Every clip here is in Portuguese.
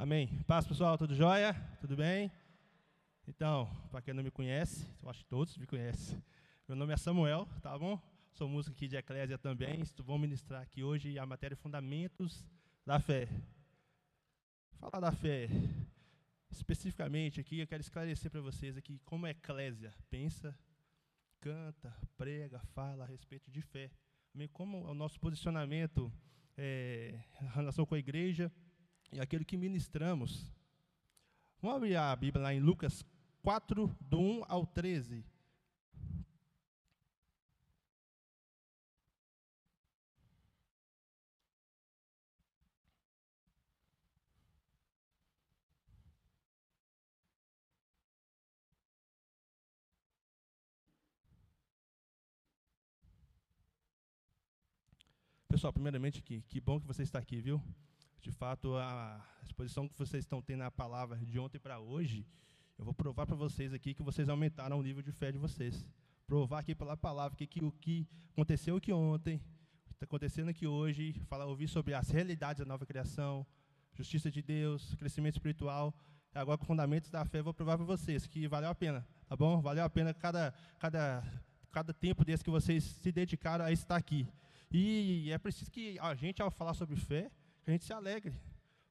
Amém. Paz, pessoal, tudo jóia? Tudo bem? Então, para quem não me conhece, eu acho que todos me conhecem. Meu nome é Samuel, tá bom? Sou músico aqui de Eclésia também. Vou ministrar aqui hoje a matéria Fundamentos da Fé. Falar da fé, especificamente aqui, eu quero esclarecer para vocês aqui como a Eclésia pensa, canta, prega, fala a respeito de fé. Como é o nosso posicionamento é, em relação com a igreja, e aquilo que ministramos. Vamos abrir a Bíblia lá em Lucas 4, do 1 ao 13. Pessoal, primeiramente, que, que bom que você está aqui, viu? De fato, a exposição que vocês estão tendo na palavra de ontem para hoje, eu vou provar para vocês aqui que vocês aumentaram o nível de fé de vocês. Provar aqui pela palavra que, que o que aconteceu aqui ontem, está acontecendo aqui hoje, falar, ouvir sobre as realidades da nova criação, justiça de Deus, crescimento espiritual. Agora, com fundamentos da fé, vou provar para vocês que valeu a pena, tá bom? Valeu a pena cada, cada, cada tempo desse que vocês se dedicaram a estar aqui. E é preciso que a gente, ao falar sobre fé, que a gente se alegre.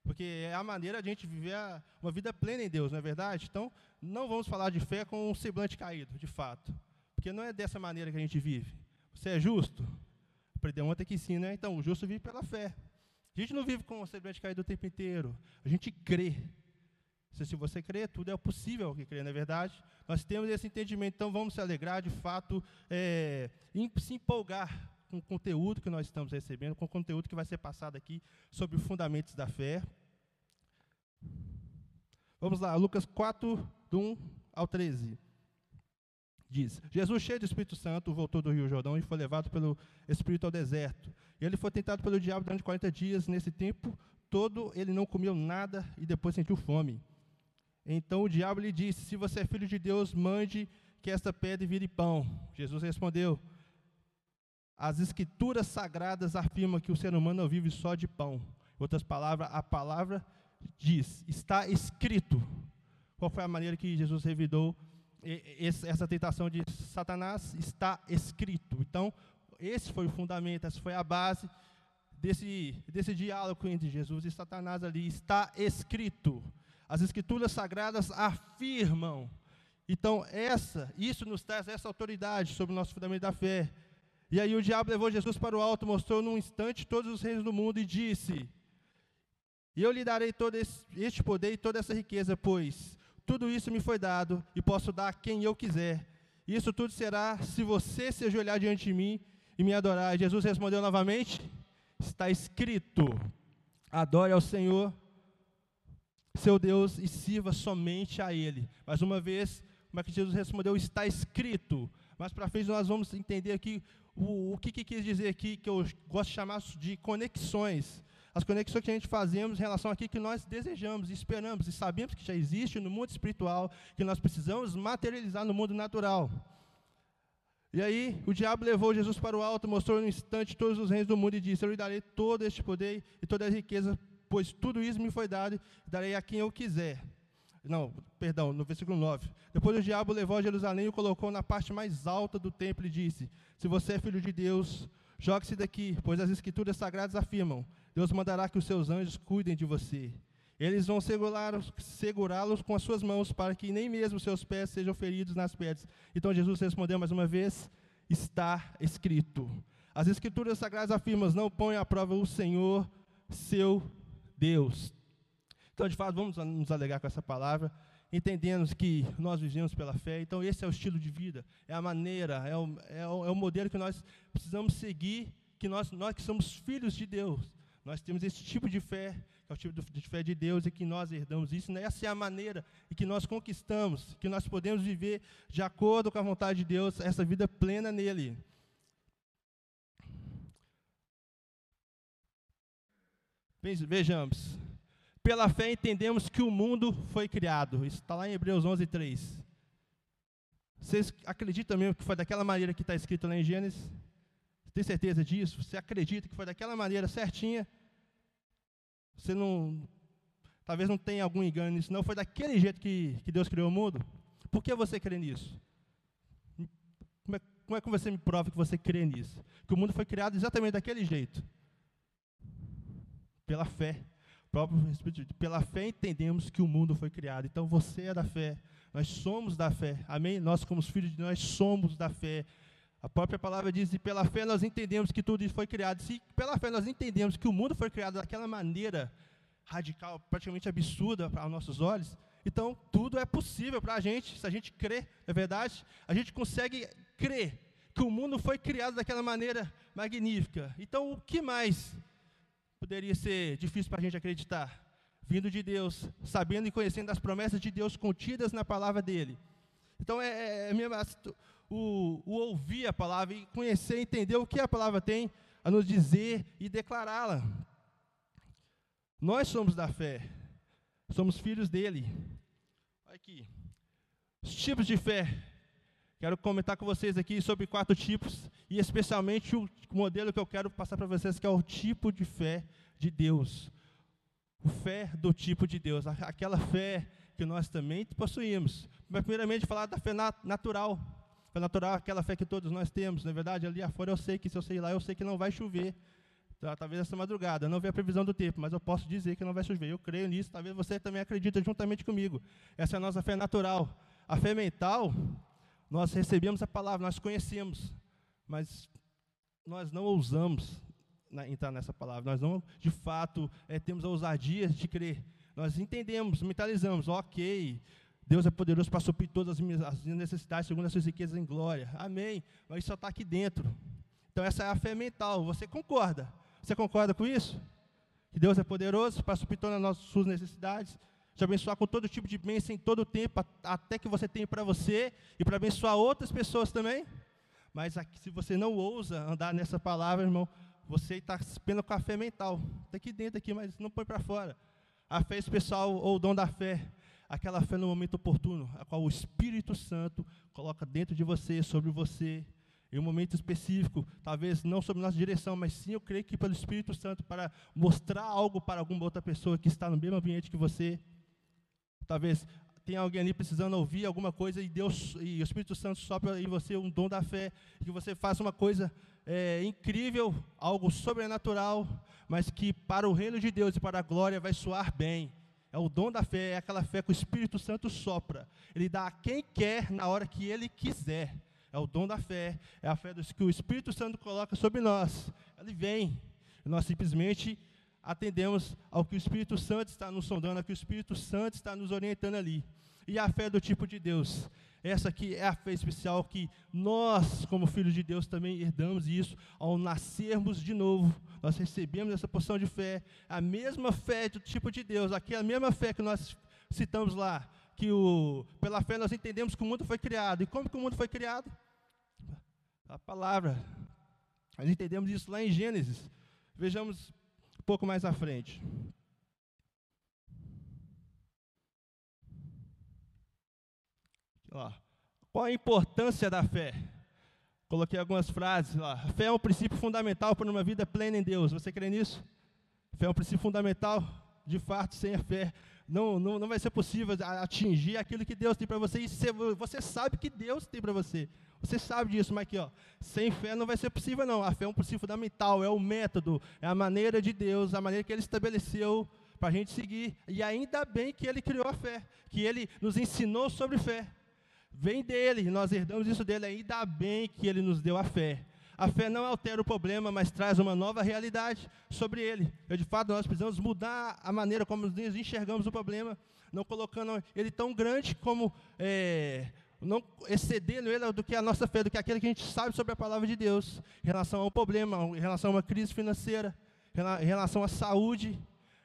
Porque é a maneira de a gente viver uma vida plena em Deus, não é verdade? Então, não vamos falar de fé com um semblante caído, de fato. Porque não é dessa maneira que a gente vive. Você é justo? Aprendeu ontem que sim, né? Então, o justo vive pela fé. A gente não vive com um semblante caído o tempo inteiro. A gente crê. Se você crê, tudo é possível que crê, não é verdade? Nós temos esse entendimento, então vamos se alegrar, de fato, é, se empolgar com o conteúdo que nós estamos recebendo, com o conteúdo que vai ser passado aqui sobre os fundamentos da fé. Vamos lá, Lucas 4, do 1 ao 13. Diz: Jesus, cheio do Espírito Santo, voltou do Rio Jordão e foi levado pelo Espírito ao deserto. E ele foi tentado pelo diabo durante 40 dias. Nesse tempo todo, ele não comeu nada e depois sentiu fome. Então o diabo lhe disse: Se você é filho de Deus, mande que esta pedra vire pão. Jesus respondeu: as escrituras sagradas afirmam que o ser humano não vive só de pão. Em outras palavras, a palavra diz, está escrito. Qual foi a maneira que Jesus revidou essa tentação de Satanás? Está escrito. Então, esse foi o fundamento, essa foi a base desse, desse diálogo entre Jesus e Satanás ali. Está escrito. As escrituras sagradas afirmam. Então, essa, isso nos traz essa autoridade sobre o nosso fundamento da fé. E aí o diabo levou Jesus para o alto, mostrou num instante todos os reinos do mundo e disse: E eu lhe darei todo este poder e toda essa riqueza, pois tudo isso me foi dado e posso dar a quem eu quiser. Isso tudo será se você se ajoelhar diante de mim e me adorar. E Jesus respondeu novamente: Está escrito: Adore ao Senhor, seu Deus, e sirva somente a Ele. Mais uma vez, como é que Jesus respondeu? Está escrito. Mas para frente nós vamos entender aqui o, o que, que quis dizer aqui, que eu gosto de chamar de conexões. As conexões que a gente fazemos em relação àquilo que nós desejamos, esperamos e sabemos que já existe no mundo espiritual, que nós precisamos materializar no mundo natural. E aí, o diabo levou Jesus para o alto, mostrou no instante todos os reinos do mundo e disse: Eu lhe darei todo este poder e toda a riqueza, pois tudo isso me foi dado, darei a quem eu quiser. Não, perdão, no versículo 9. Depois o diabo levou a Jerusalém e o colocou na parte mais alta do templo e disse: Se você é filho de Deus, jogue-se daqui, pois as escrituras sagradas afirmam: Deus mandará que os seus anjos cuidem de você. Eles vão segurá-los segurá com as suas mãos, para que nem mesmo seus pés sejam feridos nas pedras. Então Jesus respondeu mais uma vez: Está escrito. As escrituras sagradas afirmam: Não põe à prova o Senhor, seu Deus. Então, de fato, vamos nos alegar com essa palavra, entendendo que nós vivemos pela fé. Então, esse é o estilo de vida, é a maneira, é o, é o, é o modelo que nós precisamos seguir, que nós, nós que somos filhos de Deus, nós temos esse tipo de fé, que é o tipo de fé de Deus, e que nós herdamos isso. Né? Essa é a maneira em que nós conquistamos, que nós podemos viver de acordo com a vontade de Deus, essa vida plena nele. Vejamos, pela fé entendemos que o mundo foi criado. Isso está lá em Hebreus 11, 3. Vocês acreditam mesmo que foi daquela maneira que está escrito lá em Gênesis? Tem certeza disso? Você acredita que foi daquela maneira certinha? Você não Talvez não tenha algum engano nisso, não. Foi daquele jeito que, que Deus criou o mundo? Por que você crê nisso? Como é, como é que você me prova que você crê nisso? Que o mundo foi criado exatamente daquele jeito. Pela fé. Pela fé entendemos que o mundo foi criado. Então você é da fé. Nós somos da fé. Amém? Nós, como filhos de Deus, somos da fé. A própria palavra diz: e pela fé nós entendemos que tudo isso foi criado. Se pela fé nós entendemos que o mundo foi criado daquela maneira radical, praticamente absurda para os nossos olhos, então tudo é possível para a gente, se a gente crê, é verdade? A gente consegue crer que o mundo foi criado daquela maneira magnífica. Então o que mais poderia ser difícil para a gente acreditar? Vindo de Deus, sabendo e conhecendo as promessas de Deus contidas na palavra dele. Então é, é, é mesmo o, o ouvir a palavra e conhecer, entender o que a palavra tem a nos dizer e declará-la. Nós somos da fé, somos filhos dele. Olha aqui, os tipos de fé. Quero comentar com vocês aqui sobre quatro tipos, e especialmente o modelo que eu quero passar para vocês, que é o tipo de fé de Deus. O fé do tipo de Deus, aquela fé que nós também possuímos. Mas, primeiramente, falar da fé natural. Fé natural é aquela fé que todos nós temos. Na verdade, ali afora eu sei que se eu sei lá, eu sei que não vai chover. Tá, talvez essa madrugada, não vi a previsão do tempo, mas eu posso dizer que não vai chover. Eu creio nisso, talvez você também acredite juntamente comigo. Essa é a nossa fé natural. A fé mental, nós recebemos a palavra, nós conhecemos, mas nós não ousamos na, entrar nessa palavra. Nós não, de fato, é, temos a ousadia de crer. Nós entendemos, mentalizamos, ok, Deus é poderoso para suprir todas as minhas, as minhas necessidades segundo as suas riquezas em glória. Amém. Mas isso só está aqui dentro. Então essa é a fé mental. Você concorda? Você concorda com isso? Que Deus é poderoso para suprir todas as suas necessidades, te abençoar com todo tipo de bênção em todo o tempo, até que você tem para você e para abençoar outras pessoas também. Mas aqui, se você não ousa andar nessa palavra, irmão, você está apenas com a fé mental. Está aqui dentro, aqui, mas não põe para fora. A fé especial ou o dom da fé, aquela fé no momento oportuno, a qual o Espírito Santo coloca dentro de você, sobre você, em um momento específico, talvez não sob nossa direção, mas sim eu creio que pelo Espírito Santo para mostrar algo para alguma outra pessoa que está no mesmo ambiente que você. Talvez tenha alguém ali precisando ouvir alguma coisa e Deus e o Espírito Santo sopra em você um dom da fé, que você faça uma coisa é, incrível, algo sobrenatural, mas que para o reino de Deus e para a glória vai soar bem. É o dom da fé, é aquela fé que o Espírito Santo sopra. Ele dá a quem quer na hora que ele quiser é o dom da fé, é a fé que o Espírito Santo coloca sobre nós. Ele vem, nós simplesmente atendemos ao que o Espírito Santo está nos sondando, ao que o Espírito Santo está nos orientando ali. E a fé do tipo de Deus. Essa aqui é a fé especial que nós, como filhos de Deus, também herdamos isso ao nascermos de novo. Nós recebemos essa porção de fé, a mesma fé do tipo de Deus, aqui é a mesma fé que nós citamos lá, que o, pela fé nós entendemos que o mundo foi criado. E como que o mundo foi criado? A palavra. Nós entendemos isso lá em Gênesis. Vejamos pouco mais à frente. Ó, qual a importância da fé? Coloquei algumas frases lá. Fé é um princípio fundamental para uma vida plena em Deus. Você crê nisso? Fé é um princípio fundamental. De fato, sem a fé, não, não, não vai ser possível atingir aquilo que Deus tem para você. E você sabe que Deus tem para você. Você sabe disso, mas aqui, ó, sem fé não vai ser possível, não. A fé é um princípio fundamental, é o método, é a maneira de Deus, a maneira que Ele estabeleceu para a gente seguir. E ainda bem que Ele criou a fé, que Ele nos ensinou sobre fé. Vem dele, nós herdamos isso dele, ainda bem que Ele nos deu a fé. A fé não altera o problema, mas traz uma nova realidade sobre ele. Eu, de fato, nós precisamos mudar a maneira como nós enxergamos o problema, não colocando ele tão grande como é, não excedendo ele do que a nossa fé, do que aquilo que a gente sabe sobre a palavra de Deus, em relação ao problema, em relação a uma crise financeira, em relação à saúde,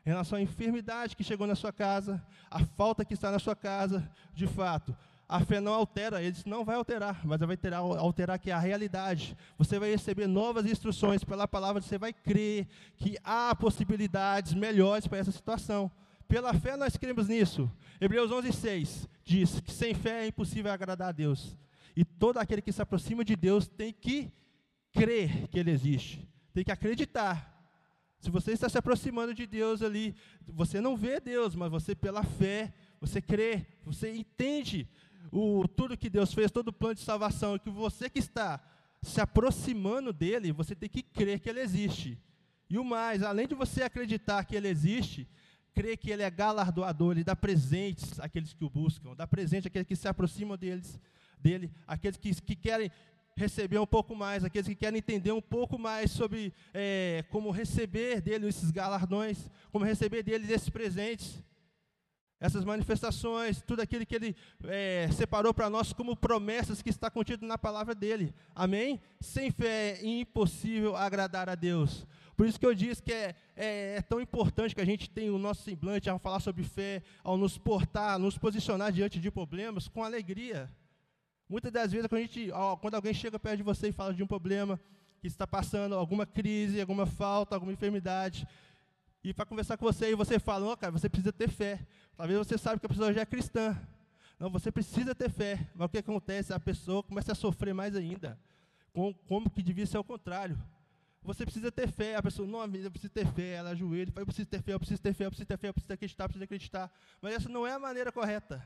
em relação à enfermidade que chegou na sua casa, a falta que está na sua casa, de fato. A fé não altera, ele disse, não vai alterar, mas vai ter, alterar que é a realidade. Você vai receber novas instruções pela palavra, você vai crer que há possibilidades melhores para essa situação. Pela fé nós cremos nisso. Hebreus 11:6 diz que sem fé é impossível agradar a Deus. E todo aquele que se aproxima de Deus tem que crer que Ele existe, tem que acreditar Se você está se aproximando de Deus ali, você não vê Deus, mas você pela fé, você crê, você entende o, tudo que Deus fez, todo o plano de salvação, que você que está se aproximando dele, você tem que crer que ele existe. E o mais, além de você acreditar que ele existe, crer que ele é galardoador, ele dá presentes àqueles que o buscam, dá presente àqueles que se aproximam deles, dele, aqueles que, que querem receber um pouco mais, aqueles que querem entender um pouco mais sobre é, como receber dele esses galardões, como receber dele esses presentes, essas manifestações, tudo aquilo que ele é, separou para nós como promessas que está contido na palavra dele. Amém? Sem fé é impossível agradar a Deus. Por isso que eu disse que é, é, é, tão importante que a gente tenha o nosso semblante ao falar sobre fé, ao nos portar, nos posicionar diante de problemas com alegria. Muitas das vezes, quando, gente, ó, quando alguém chega perto de você e fala de um problema, que está passando alguma crise, alguma falta, alguma enfermidade, e para conversar com você, e você fala, oh, cara, você precisa ter fé. Talvez você saiba que a pessoa já é cristã. Não, você precisa ter fé. Mas o que acontece? A pessoa começa a sofrer mais ainda. Com, como que devia ser o contrário. Você precisa ter fé. A pessoa, não, eu preciso ter fé. Ela ajoelha, eu preciso ter fé, eu preciso ter fé, eu preciso ter fé, eu preciso acreditar, eu preciso acreditar. Mas essa não é a maneira correta.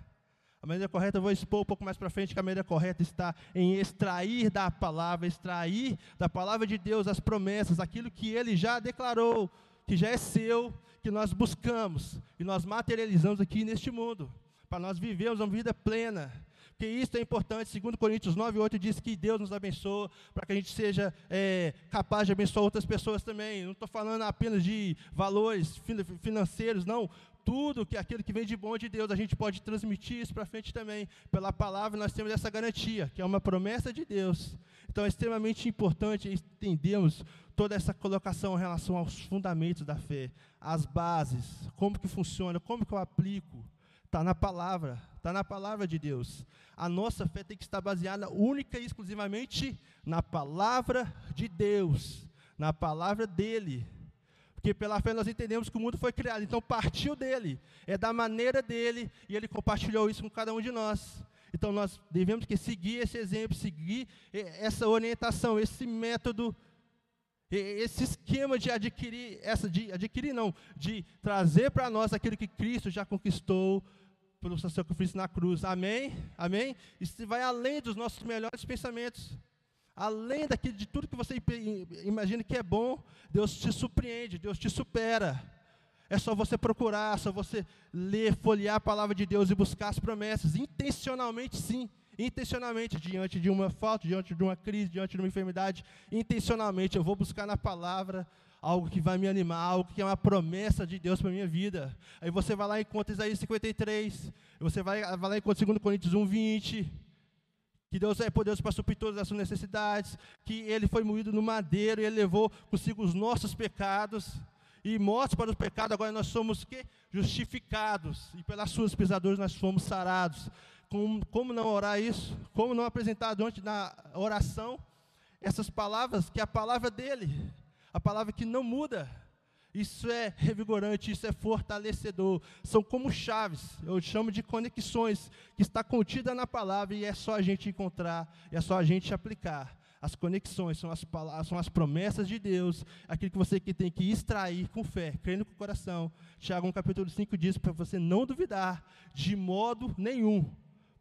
A maneira correta, eu vou expor um pouco mais para frente, que a maneira correta está em extrair da palavra, extrair da palavra de Deus as promessas, aquilo que ele já declarou, que já é seu, que nós buscamos e nós materializamos aqui neste mundo, para nós vivermos uma vida plena. Porque isso é importante, segundo Coríntios 9, 8 diz que Deus nos abençoa para que a gente seja é, capaz de abençoar outras pessoas também. Não estou falando apenas de valores financeiros, não tudo que aquilo que vem de bom de Deus, a gente pode transmitir isso para frente também. Pela palavra nós temos essa garantia, que é uma promessa de Deus. Então é extremamente importante entendermos toda essa colocação em relação aos fundamentos da fé, as bases, como que funciona, como que eu aplico. Está na palavra, está na palavra de Deus. A nossa fé tem que estar baseada única e exclusivamente na palavra de Deus, na palavra dele. Porque pela fé nós entendemos que o mundo foi criado, então partiu dele, é da maneira dele, e ele compartilhou isso com cada um de nós. Então nós devemos que seguir esse exemplo, seguir essa orientação, esse método, esse esquema de adquirir, essa de adquirir não, de trazer para nós aquilo que Cristo já conquistou pelo seu sacrifício na cruz. Amém? Amém? Isso vai além dos nossos melhores pensamentos além daquilo, de tudo que você imagina que é bom, Deus te surpreende, Deus te supera. É só você procurar, é só você ler, folhear a palavra de Deus e buscar as promessas, intencionalmente sim, intencionalmente, diante de uma falta, diante de uma crise, diante de uma enfermidade, intencionalmente eu vou buscar na palavra algo que vai me animar, algo que é uma promessa de Deus para a minha vida. Aí você vai lá e conta Isaías 53, você vai, vai lá e conta 2 Coríntios 1, 20, que Deus é poderoso para suprir todas as suas necessidades, que Ele foi moído no madeiro e Ele levou consigo os nossos pecados, e mortos para o pecado, agora nós somos que? Justificados, e pelas suas pisaduras nós fomos sarados. Como, como não orar isso? Como não apresentar diante da oração essas palavras, que é a palavra dEle, a palavra que não muda, isso é revigorante, isso é fortalecedor. São como chaves, eu chamo de conexões, que está contida na palavra e é só a gente encontrar, é só a gente aplicar. As conexões são as, são as promessas de Deus, aquilo que você que tem que extrair com fé, crendo com o coração. Tiago, no capítulo 5, diz para você não duvidar de modo nenhum.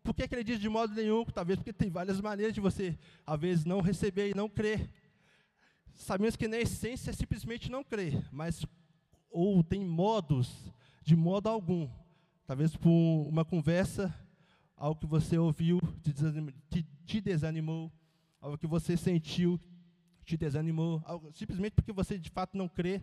Por que, que ele diz de modo nenhum? Talvez porque tem várias maneiras de você, às vezes, não receber e não crer sabemos que na essência é simplesmente não crer, mas ou tem modos, de modo algum, talvez por uma conversa, algo que você ouviu te desanimou, te, te desanimou algo que você sentiu te desanimou, algo, simplesmente porque você de fato não crê.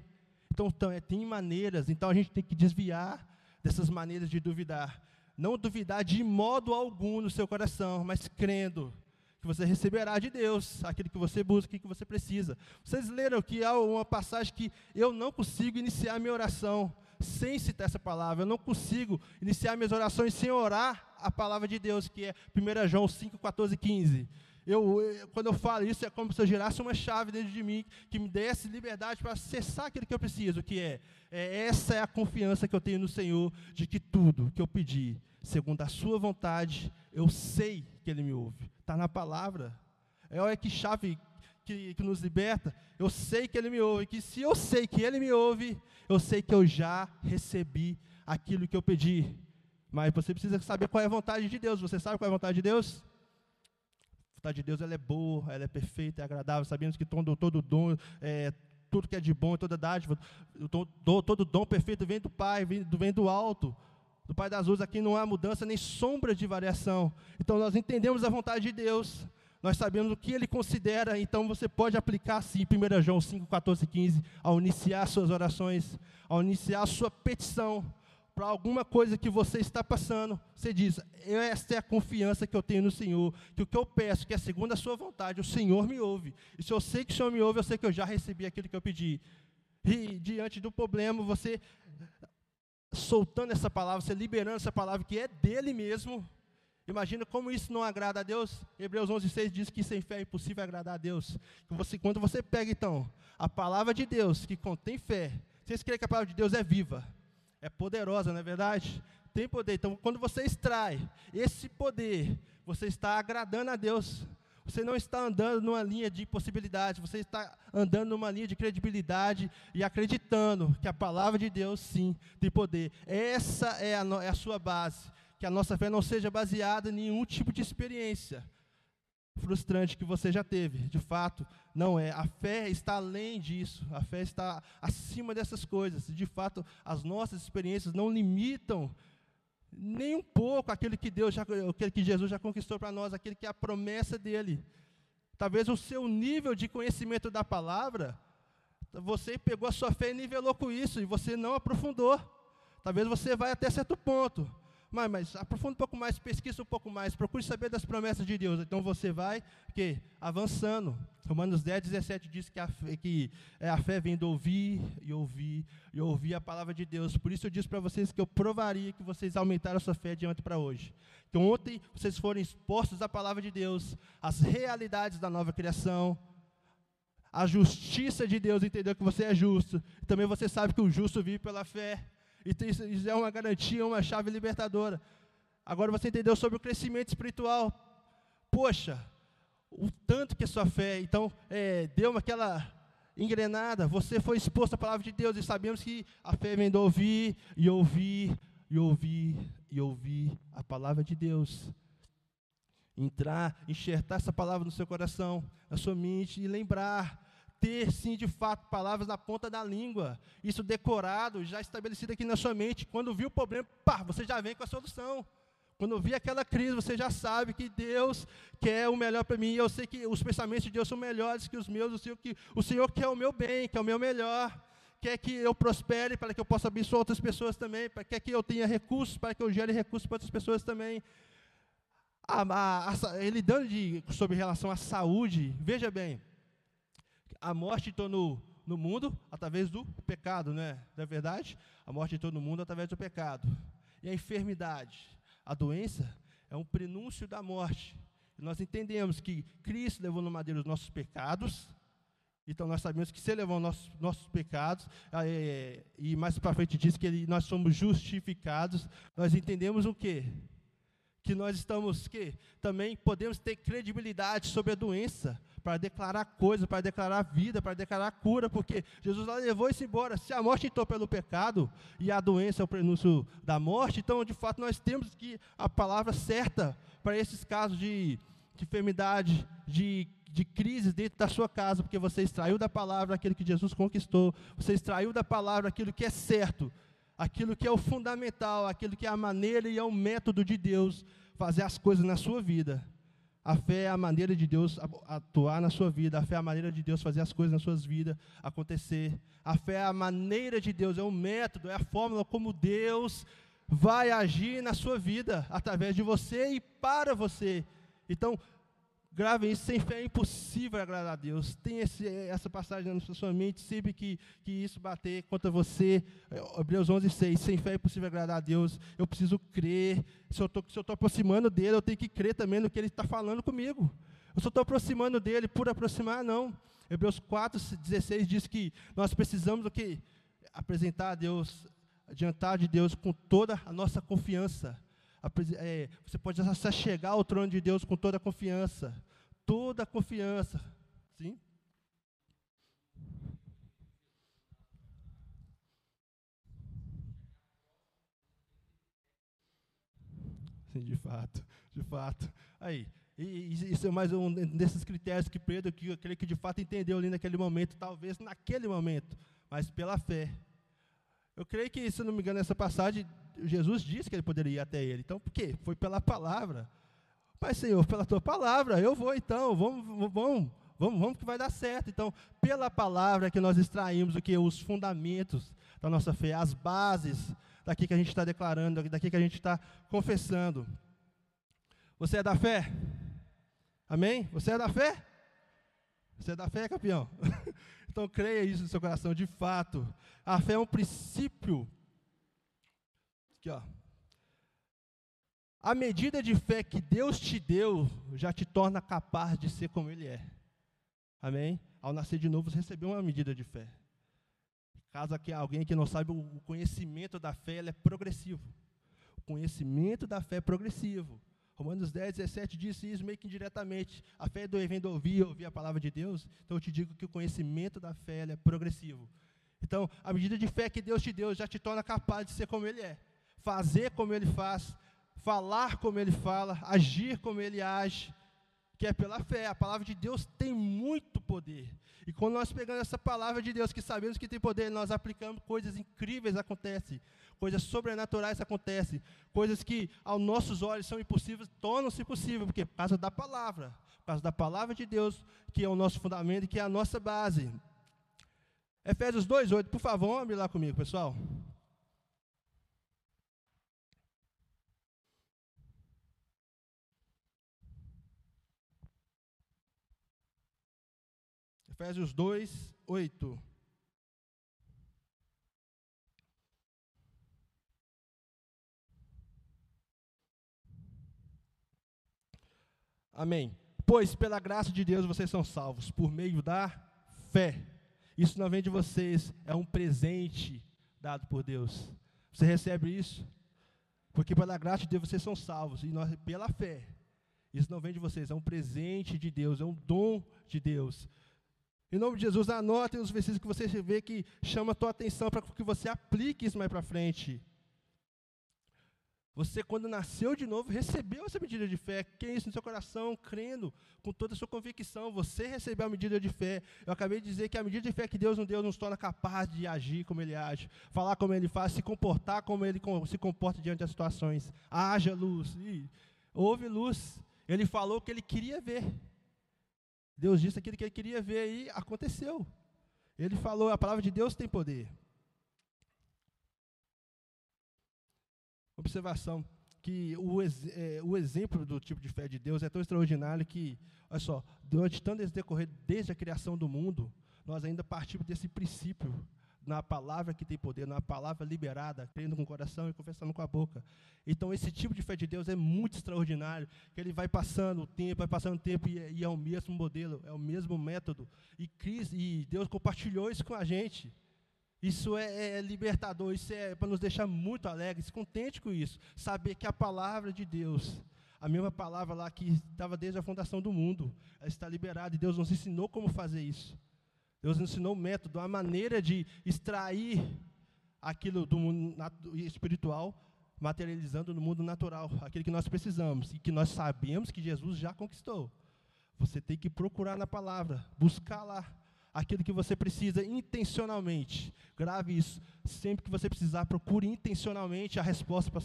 Então, então é, tem maneiras, então a gente tem que desviar dessas maneiras de duvidar. Não duvidar de modo algum no seu coração, mas crendo que você receberá de Deus aquilo que você busca, aquilo que você precisa. Vocês leram que há uma passagem que eu não consigo iniciar minha oração sem citar essa palavra. Eu não consigo iniciar minhas orações sem orar a palavra de Deus, que é 1 João 5, 14 e 15. Eu, eu, quando eu falo isso, é como se eu girasse uma chave dentro de mim que me desse liberdade para acessar aquilo que eu preciso, que é, é essa é a confiança que eu tenho no Senhor, de que tudo que eu pedi, segundo a sua vontade, eu sei que Ele me ouve. Está na palavra. É olha que chave que, que nos liberta, eu sei que Ele me ouve, que se eu sei que Ele me ouve, eu sei que eu já recebi aquilo que eu pedi. Mas você precisa saber qual é a vontade de Deus. Você sabe qual é a vontade de Deus? A vontade de Deus ela é boa, ela é perfeita, é agradável. Sabemos que todo, todo dom, é, tudo que é de bom, toda dádiva, todo, todo dom perfeito vem do Pai, vem, vem do alto do Pai das Luzes, aqui não há mudança nem sombra de variação. Então nós entendemos a vontade de Deus, nós sabemos o que Ele considera, então você pode aplicar assim, 1 João 5, 14 e 15, ao iniciar suas orações, ao iniciar sua petição para alguma coisa que você está passando, você diz: esta é a confiança que eu tenho no Senhor, que o que eu peço, que é segundo a sua vontade, o Senhor me ouve. E se eu sei que o Senhor me ouve, eu sei que eu já recebi aquilo que eu pedi. E diante do problema, você soltando essa palavra, você liberando essa palavra que é dele mesmo. Imagina como isso não agrada a Deus. Hebreus 11:6 diz que sem fé é impossível agradar a Deus. Você, quando você pega então a palavra de Deus que contém fé, vocês creem que a palavra de Deus é viva, é poderosa, não é verdade? Tem poder. Então, quando você extrai esse poder, você está agradando a Deus. Você não está andando numa linha de possibilidade, você está andando numa linha de credibilidade e acreditando que a palavra de Deus, sim, tem poder. Essa é a, é a sua base. Que a nossa fé não seja baseada em nenhum tipo de experiência frustrante que você já teve. De fato, não é. A fé está além disso. A fé está acima dessas coisas. De fato, as nossas experiências não limitam nem um pouco aquele que Deus já, aquele que Jesus já conquistou para nós, aquele que é a promessa dele. Talvez o seu nível de conhecimento da palavra, você pegou a sua fé e nivelou com isso e você não aprofundou. Talvez você vai até certo ponto, mas, mas aprofunda um pouco mais, pesquisa um pouco mais, procure saber das promessas de Deus. Então você vai que, avançando. Romanos 10, 17 diz que a, fé, que é, a fé vem de ouvir e ouvir e ouvir a palavra de Deus. Por isso eu disse para vocês que eu provaria que vocês aumentaram a sua fé de ontem para hoje. Que ontem vocês foram expostos à palavra de Deus, às realidades da nova criação, a justiça de Deus, entendeu que você é justo. Também você sabe que o justo vive pela fé. Isso é uma garantia, uma chave libertadora. Agora você entendeu sobre o crescimento espiritual. Poxa, o tanto que a sua fé, então, é, deu aquela engrenada. Você foi exposto à palavra de Deus e sabemos que a fé vem de ouvir e ouvir e ouvir e ouvir a palavra de Deus. Entrar, enxertar essa palavra no seu coração, na sua mente e lembrar ter, sim, de fato, palavras na ponta da língua. Isso decorado, já estabelecido aqui na sua mente. Quando viu o problema, pá, você já vem com a solução. Quando vi aquela crise, você já sabe que Deus quer o melhor para mim. Eu sei que os pensamentos de Deus são melhores que os meus. O Senhor, que, o Senhor quer o meu bem, quer o meu melhor. Quer que eu prospere para que eu possa abençoar outras pessoas também. Quer que eu tenha recursos, para que eu gere recursos para outras pessoas também. A, a, a, ele dando de, sobre relação à saúde, veja bem, a morte entrou no, no mundo através do pecado, né? Não é verdade? A morte entrou no mundo através do pecado. E a enfermidade, a doença, é um prenúncio da morte. E nós entendemos que Cristo levou no madeiro os nossos pecados, então nós sabemos que se ele levou nossos, nossos pecados, é, e mais para frente diz que ele, nós somos justificados, nós entendemos o quê? Que nós estamos, que também podemos ter credibilidade sobre a doença, para declarar coisas, para declarar vida, para declarar cura, porque Jesus levou isso embora. Se a morte entrou pelo pecado e a doença é o prenúncio da morte, então de fato nós temos que a palavra certa para esses casos de, de enfermidade, de, de crise dentro da sua casa, porque você extraiu da palavra aquilo que Jesus conquistou, você extraiu da palavra aquilo que é certo, aquilo que é o fundamental, aquilo que é a maneira e é o método de Deus fazer as coisas na sua vida. A fé é a maneira de Deus atuar na sua vida. A fé é a maneira de Deus fazer as coisas na suas vidas acontecer. A fé é a maneira de Deus, é o método, é a fórmula como Deus vai agir na sua vida, através de você e para você. Então, Gravem isso, sem fé é impossível agradar a Deus. Tem esse, essa passagem na sua mente, sempre que, que isso bater contra você. Hebreus 11, 6. Sem fé é impossível agradar a Deus. Eu preciso crer. Se eu estou aproximando dele, eu tenho que crer também no que ele está falando comigo. Eu só estou aproximando dele por aproximar, não. Hebreus 4, 16 diz que nós precisamos o que? Apresentar a Deus, adiantar de Deus com toda a nossa confiança é, você pode chegar ao trono de Deus com toda a confiança. Toda a confiança. Sim? Sim, de fato, de fato. Aí, isso é mais um desses critérios que Pedro, que aquele que de fato entendeu ali naquele momento, talvez naquele momento, mas pela fé. Eu creio que, se não me engano, nessa passagem, Jesus disse que ele poderia ir até ele. Então, por quê? Foi pela palavra. Pai Senhor, pela tua palavra, eu vou então, vamos, vamos, vamos, vamos que vai dar certo. Então, pela palavra que nós extraímos o que? Os fundamentos da nossa fé, as bases daqui que a gente está declarando, daqui que a gente está confessando. Você é da fé? Amém? Você é da fé? Você é da fé, campeão? então creia isso no seu coração, de fato. A fé é um princípio. Aqui, ó. A medida de fé que Deus te deu já te torna capaz de ser como Ele é. Amém? Ao nascer de novo, você recebeu uma medida de fé. Caso aqui alguém que não sabe, o conhecimento da fé é progressivo. O conhecimento da fé é progressivo. Romanos 10, 17 diz isso meio que indiretamente. A fé do vem do ouvir, ouvir a palavra de Deus. Então eu te digo que o conhecimento da fé é progressivo. Então, a medida de fé que Deus te deu já te torna capaz de ser como Ele é. Fazer como Ele faz, falar como Ele fala, agir como Ele age, que é pela fé. A palavra de Deus tem muito poder. E quando nós pegamos essa palavra de Deus, que sabemos que tem poder, nós aplicamos, coisas incríveis acontecem, coisas sobrenaturais acontecem, coisas que aos nossos olhos são impossíveis, tornam-se possíveis, porque por causa da palavra, por causa da palavra de Deus, que é o nosso fundamento, que é a nossa base. Efésios 2:8, por favor, abrir lá comigo, pessoal. Efésios 2, 8. Amém. Pois pela graça de Deus vocês são salvos por meio da fé. Isso não vem de vocês, é um presente dado por Deus. Você recebe isso? Porque pela graça de Deus vocês são salvos e nós pela fé. Isso não vem de vocês, é um presente de Deus, é um dom de Deus. Em nome de Jesus, anotem os versículos que você vê que chama a tua atenção para que você aplique isso mais para frente. Você, quando nasceu de novo, recebeu essa medida de fé. Que é isso no seu coração, crendo com toda a sua convicção. Você recebeu a medida de fé. Eu acabei de dizer que a medida de fé que Deus nos deu nos torna capaz de agir como Ele age, falar como Ele faz, se comportar como Ele se comporta diante das situações. Haja luz. E houve luz. Ele falou o que Ele queria ver. Deus disse aquilo que ele queria ver e aconteceu. Ele falou, a palavra de Deus tem poder. Observação, que o, é, o exemplo do tipo de fé de Deus é tão extraordinário que, olha só, durante tanto esse decorrer, desde a criação do mundo, nós ainda partimos desse princípio na palavra que tem poder, na palavra liberada, crendo com o coração e confessando com a boca. Então, esse tipo de fé de Deus é muito extraordinário, que ele vai passando o tempo, vai passando o tempo e, e é o mesmo modelo, é o mesmo método. E, e Deus compartilhou isso com a gente. Isso é, é libertador, isso é para nos deixar muito alegres, contente com isso. Saber que a palavra de Deus, a mesma palavra lá que estava desde a fundação do mundo, ela está liberada e Deus nos ensinou como fazer isso. Deus ensinou o método, a maneira de extrair aquilo do mundo espiritual, materializando no mundo natural, aquilo que nós precisamos e que nós sabemos que Jesus já conquistou. Você tem que procurar na palavra, buscar lá aquilo que você precisa intencionalmente. Grave isso. Sempre que você precisar, procure intencionalmente a resposta para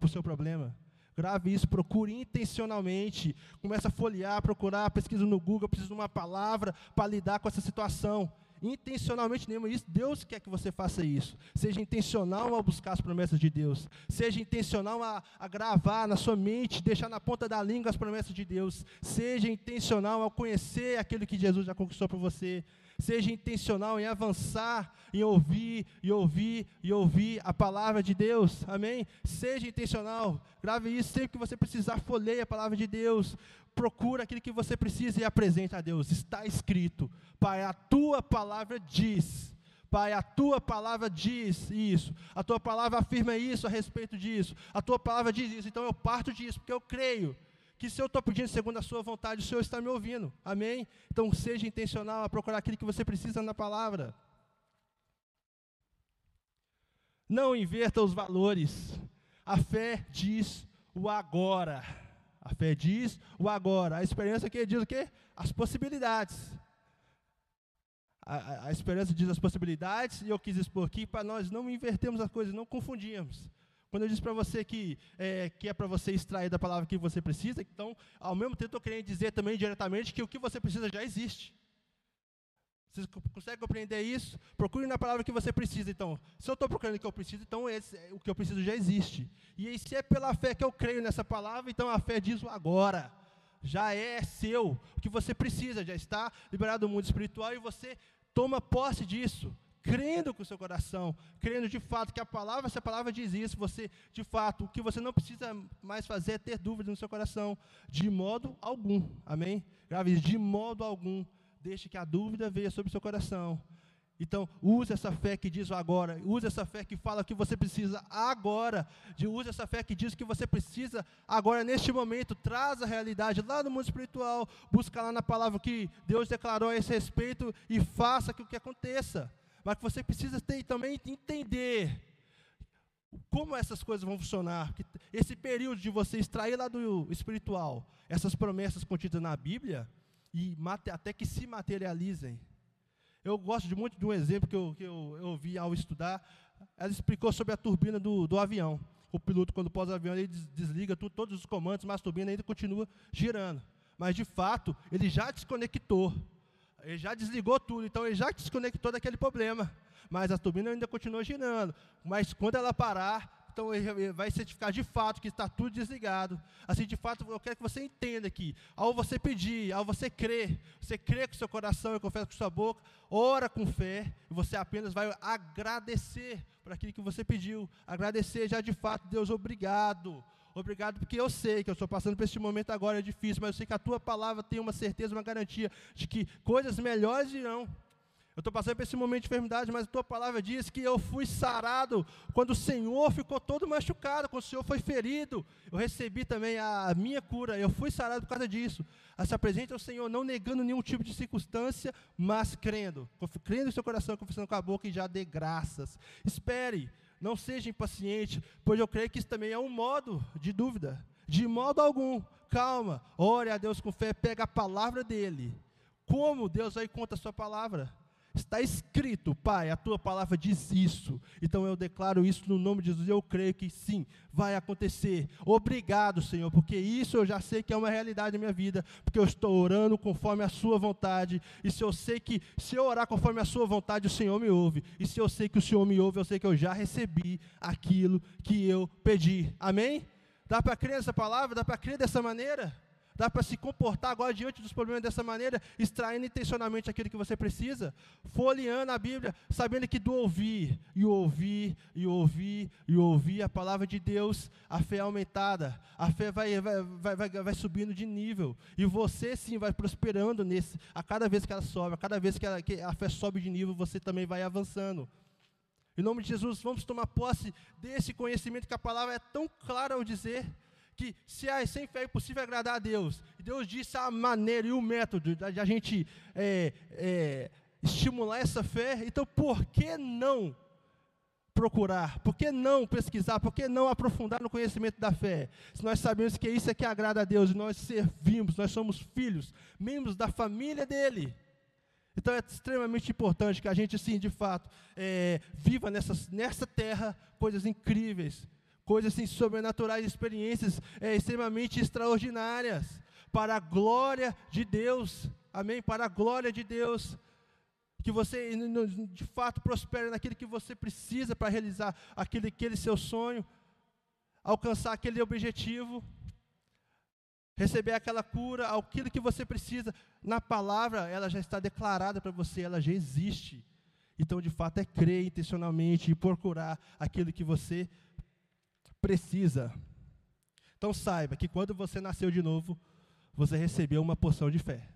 o seu problema. Grave isso, procure intencionalmente. Comece a folhear, procurar, pesquisa no Google, precisa de uma palavra para lidar com essa situação. Intencionalmente mesmo isso, Deus quer que você faça isso. Seja intencional ao buscar as promessas de Deus. Seja intencional a, a gravar na sua mente, deixar na ponta da língua as promessas de Deus. Seja intencional ao conhecer aquilo que Jesus já conquistou para você. Seja intencional em avançar, em ouvir e ouvir e ouvir a palavra de Deus. Amém? Seja intencional. Grave isso sempre que você precisar, folheie a palavra de Deus. Procura aquilo que você precisa e apresente a Deus. Está escrito. Pai, a tua palavra diz. Pai, a tua palavra diz isso, a tua palavra afirma isso a respeito disso, a tua palavra diz isso, então eu parto disso, porque eu creio que se eu estou pedindo segundo a sua vontade, o Senhor está me ouvindo. Amém? Então seja intencional a procurar aquilo que você precisa na palavra. Não inverta os valores. A fé diz o agora. A fé diz o agora. A esperança que diz o quê? As possibilidades. A, a, esperança diz as possibilidades, e eu quis expor aqui para nós não invertermos as coisas, não confundirmos. Quando eu disse para você que é, que é para você extrair da palavra que você precisa, então, ao mesmo tempo, estou querendo dizer também diretamente que o que você precisa já existe. Você consegue compreender isso? Procure na palavra que você precisa. Então, se eu estou procurando o que eu preciso, então esse, o que eu preciso já existe. E aí, se é pela fé que eu creio nessa palavra, então a fé diz o agora. Já é seu. O que você precisa já está liberado do mundo espiritual e você toma posse disso, crendo com o seu coração, crendo de fato que a palavra, se a palavra diz isso, você, de fato, o que você não precisa mais fazer é ter dúvida no seu coração, de modo algum. Amém? Grave de modo algum deixe que a dúvida venha sobre o seu coração. Então, use essa fé que diz agora, use essa fé que fala que você precisa agora, de use essa fé que diz que você precisa agora, neste momento, traz a realidade lá no mundo espiritual, busca lá na palavra que Deus declarou a esse respeito e faça que o que aconteça. Mas que você precisa ter também entender como essas coisas vão funcionar. Esse período de você extrair lá do espiritual, essas promessas contidas na Bíblia, e até que se materializem. Eu gosto de muito de um exemplo que eu, que eu, eu vi ao estudar. Ela explicou sobre a turbina do, do avião. O piloto, quando pôs o avião, ele desliga todos os comandos, mas a turbina ainda continua girando. Mas, de fato, ele já desconectou. Ele já desligou tudo, então ele já desconectou daquele problema. Mas a turbina ainda continua girando. Mas quando ela parar, então ele vai certificar de fato que está tudo desligado. Assim, de fato, eu quero que você entenda aqui. Ao você pedir, ao você crer, você crê com seu coração e confessa com sua boca, ora com fé, e você apenas vai agradecer por aquilo que você pediu. Agradecer já de fato, Deus, obrigado. Obrigado, porque eu sei que eu estou passando por este momento agora, é difícil, mas eu sei que a tua palavra tem uma certeza, uma garantia de que coisas melhores virão. Eu estou passando por esse momento de enfermidade, mas a tua palavra diz que eu fui sarado quando o Senhor ficou todo machucado, quando o Senhor foi ferido. Eu recebi também a minha cura, eu fui sarado por causa disso. Se apresente ao Senhor, não negando nenhum tipo de circunstância, mas crendo. Crendo em seu coração, confessando com a boca e já dê graças. Espere, não seja impaciente, pois eu creio que isso também é um modo de dúvida. De modo algum, calma, ore a Deus com fé, pega a palavra dele. Como Deus vai conta a sua palavra? Está escrito, Pai, a tua palavra diz isso. Então eu declaro isso no nome de Jesus. Eu creio que sim, vai acontecer. Obrigado, Senhor, porque isso eu já sei que é uma realidade na minha vida, porque eu estou orando conforme a sua vontade. E se eu sei que se eu orar conforme a sua vontade, o Senhor me ouve. E se eu sei que o Senhor me ouve, eu sei que eu já recebi aquilo que eu pedi. Amém? Dá para crer nessa palavra? Dá para crer dessa maneira? Dá para se comportar agora diante dos problemas dessa maneira, extraindo intencionalmente aquilo que você precisa, folheando a Bíblia, sabendo que do ouvir, e ouvir, e ouvir, e ouvir a palavra de Deus, a fé é aumentada, a fé vai, vai, vai, vai, vai subindo de nível, e você sim vai prosperando nesse, a cada vez que ela sobe, a cada vez que, ela, que a fé sobe de nível, você também vai avançando. Em nome de Jesus, vamos tomar posse desse conhecimento que a palavra é tão clara ao dizer que se é sem fé é impossível agradar a Deus. E Deus disse a maneira e o método de a gente é, é, estimular essa fé. Então, por que não procurar? Por que não pesquisar? Por que não aprofundar no conhecimento da fé? Se nós sabemos que isso é que agrada a Deus e nós servimos, nós somos filhos, membros da família dele. Então é extremamente importante que a gente, sim, de fato, é, viva nessa, nessa terra coisas incríveis, coisas assim, sobrenaturais, experiências é, extremamente extraordinárias, para a glória de Deus, amém? Para a glória de Deus, que você de fato prospere naquilo que você precisa para realizar aquele, aquele seu sonho, alcançar aquele objetivo, receber aquela cura, aquilo que você precisa, na palavra ela já está declarada para você, ela já existe. Então, de fato, é crer intencionalmente e procurar aquilo que você precisa precisa. Então saiba que quando você nasceu de novo, você recebeu uma porção de fé.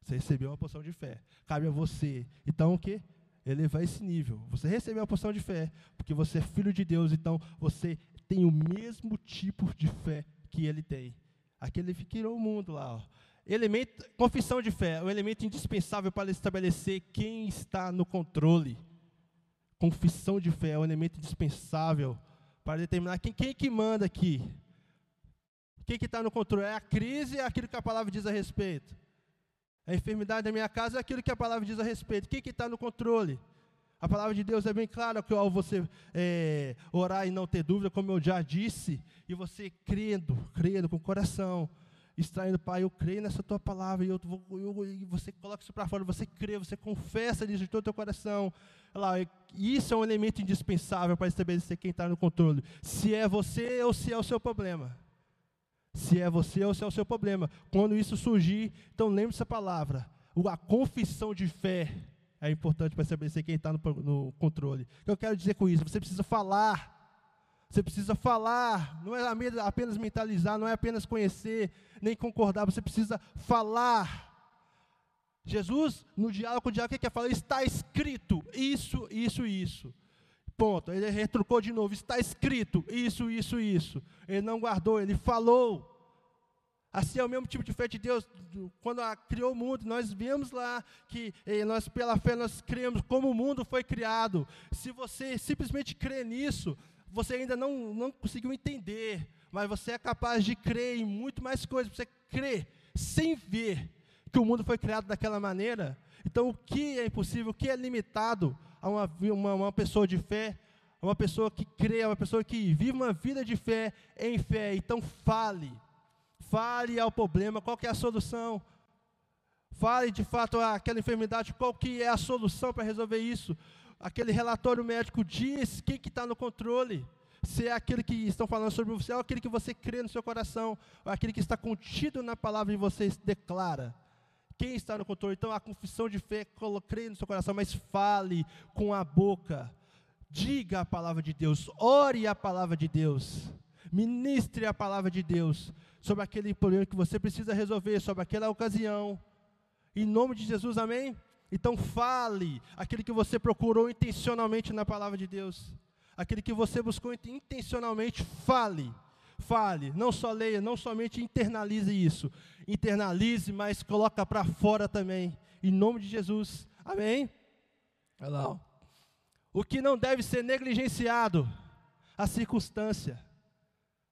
Você recebeu uma porção de fé. Cabe a você. Então o que? Elevar esse nível. Você recebeu uma porção de fé, porque você é filho de Deus, então você tem o mesmo tipo de fé que ele tem. Aquele que criou o mundo lá. Ó. Elemento, confissão de fé, é um elemento indispensável para estabelecer quem está no controle. Confissão de fé é um elemento indispensável para determinar quem, quem que manda aqui. Quem que está no controle? É a crise é aquilo que a palavra diz a respeito? A enfermidade da minha casa é aquilo que a palavra diz a respeito. Quem que está no controle? A palavra de Deus é bem clara que ao você é, orar e não ter dúvida, como eu já disse, e você crendo, crendo com o coração, extraindo, Pai, eu creio nessa tua palavra, e eu, eu, eu você coloca isso para fora, você crê, você confessa isso de todo o teu coração. Lá, isso é um elemento indispensável para estabelecer quem está no controle. Se é você ou se é o seu problema. Se é você ou se é o seu problema. Quando isso surgir, então lembre essa palavra. A confissão de fé é importante para estabelecer quem está no, no controle. O que eu quero dizer com isso? Você precisa falar. Você precisa falar, não é apenas mentalizar, não é apenas conhecer, nem concordar, você precisa falar. Jesus, no diálogo com o diabo, o que quer falar? Está escrito isso, isso, isso. Ponto. Ele retrucou de novo: está escrito isso, isso, isso. Ele não guardou, ele falou. Assim é o mesmo tipo de fé de Deus. Quando criou o mundo, nós vemos lá que eh, nós, pela fé, nós cremos como o mundo foi criado. Se você simplesmente crê nisso, você ainda não, não conseguiu entender, mas você é capaz de crer em muito mais coisas. Você crê sem ver que o mundo foi criado daquela maneira. Então, o que é impossível, o que é limitado a uma, uma, uma pessoa de fé, a uma pessoa que crê, a uma pessoa que vive uma vida de fé em fé. Então, fale. Fale ao problema, qual que é a solução. Fale de fato aquela enfermidade, qual que é a solução para resolver isso aquele relatório médico diz quem que está no controle. Se é aquele que estão falando sobre você, ou aquele que você crê no seu coração, ou aquele que está contido na palavra e você declara. Quem está no controle? Então, a confissão de fé, creia no seu coração, mas fale com a boca. Diga a palavra de Deus, ore a palavra de Deus, ministre a palavra de Deus sobre aquele problema que você precisa resolver, sobre aquela ocasião. Em nome de Jesus, amém? Então fale aquele que você procurou intencionalmente na palavra de Deus. Aquele que você buscou intencionalmente, fale. Fale, não só leia, não somente internalize isso. Internalize, mas coloca para fora também. Em nome de Jesus. Amém? Olha lá. O que não deve ser negligenciado, a circunstância.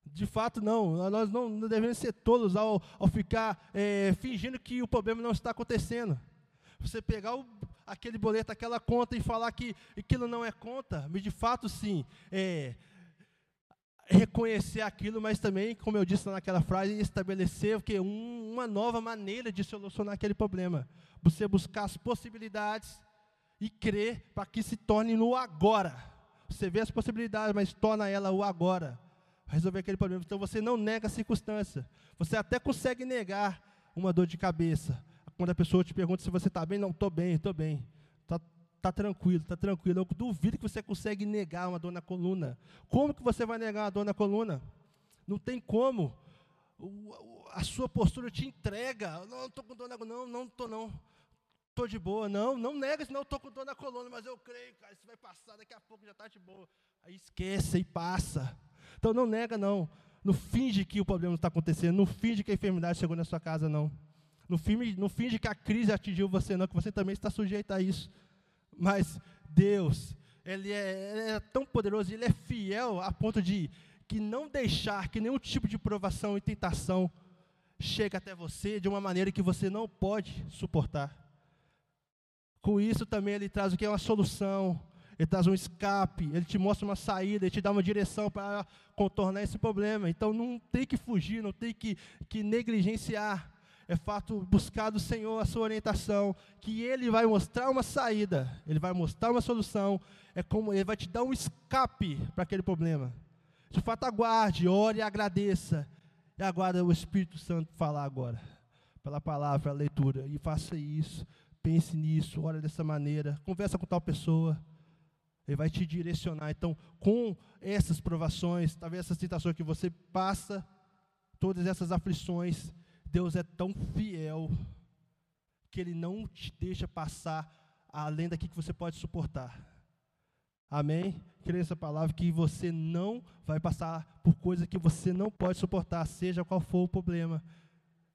De fato, não. Nós não, devemos ser tolos ao, ao ficar é, fingindo que o problema não está acontecendo. Você pegar o, aquele boleto, aquela conta e falar que aquilo não é conta, mas de fato sim, é, reconhecer aquilo, mas também, como eu disse naquela frase, estabelecer que um, uma nova maneira de solucionar aquele problema. Você buscar as possibilidades e crer para que se torne no agora. Você vê as possibilidades, mas torna ela o agora. Resolver aquele problema. Então você não nega a circunstância. Você até consegue negar uma dor de cabeça, quando a pessoa te pergunta se você está bem, não, estou bem, estou bem. Está tá tranquilo, está tranquilo. Eu duvido que você consegue negar uma dor na coluna. Como que você vai negar uma dor na coluna? Não tem como. A sua postura te entrega. Não, estou com dor na coluna. Não, não estou não. Estou de boa. Não, não nega se não estou com dor na coluna, mas eu creio, cara, isso vai passar, daqui a pouco já está de boa. Aí esquece e passa. Então não nega, não. Não finge que o problema está acontecendo. Não finge que a enfermidade chegou na sua casa, não. Não finge, não finge que a crise atingiu você, não, que você também está sujeito a isso. Mas Deus, ele é, ele é tão poderoso, Ele é fiel a ponto de que não deixar que nenhum tipo de provação e tentação chegue até você de uma maneira que você não pode suportar. Com isso também ele traz o que é uma solução, ele traz um escape, ele te mostra uma saída, ele te dá uma direção para contornar esse problema. Então não tem que fugir, não tem que, que negligenciar é fato buscar do Senhor a sua orientação, que Ele vai mostrar uma saída, Ele vai mostrar uma solução, é como Ele vai te dar um escape para aquele problema. De fato, aguarde, ore e agradeça, e aguarde o Espírito Santo falar agora, pela palavra, pela leitura, e faça isso, pense nisso, ore dessa maneira, conversa com tal pessoa, Ele vai te direcionar. Então, com essas provações, talvez essas tentações que você passa, todas essas aflições, Deus é tão fiel que Ele não te deixa passar além daqui que você pode suportar. Amém? Creia nessa palavra que você não vai passar por coisas que você não pode suportar, seja qual for o problema.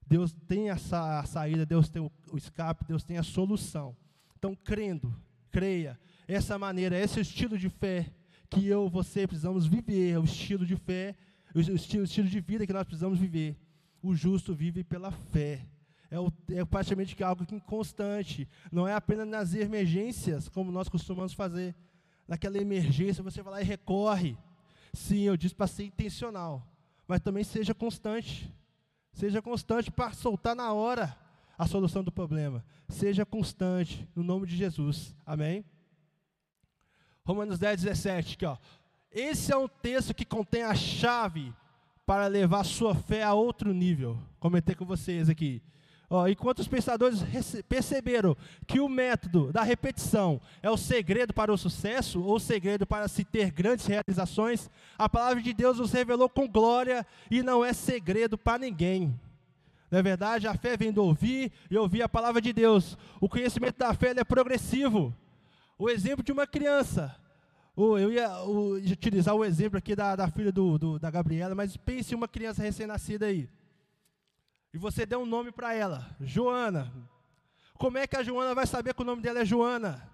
Deus tem essa saída, Deus tem o escape, Deus tem a solução. Então, crendo, creia, essa maneira, esse estilo de fé que eu, você precisamos viver, o estilo de fé o estilo, o estilo de vida que nós precisamos viver. O justo vive pela fé. É, o, é praticamente algo inconstante. Não é apenas nas emergências, como nós costumamos fazer. Naquela emergência, você vai lá e recorre. Sim, eu disse para ser intencional. Mas também seja constante. Seja constante para soltar na hora a solução do problema. Seja constante, no nome de Jesus. Amém? Romanos 10, 17, aqui, ó. Esse é um texto que contém a chave para levar sua fé a outro nível. Comentei com vocês aqui. Enquanto os pensadores perceberam que o método da repetição é o segredo para o sucesso, ou o segredo para se ter grandes realizações, a palavra de Deus nos revelou com glória e não é segredo para ninguém. Na é verdade, a fé vem do ouvir e ouvir a palavra de Deus. O conhecimento da fé é progressivo. O exemplo de uma criança. Eu ia utilizar o exemplo aqui da, da filha do, do, da Gabriela, mas pense em uma criança recém-nascida aí. E você deu um nome para ela, Joana. Como é que a Joana vai saber que o nome dela é Joana?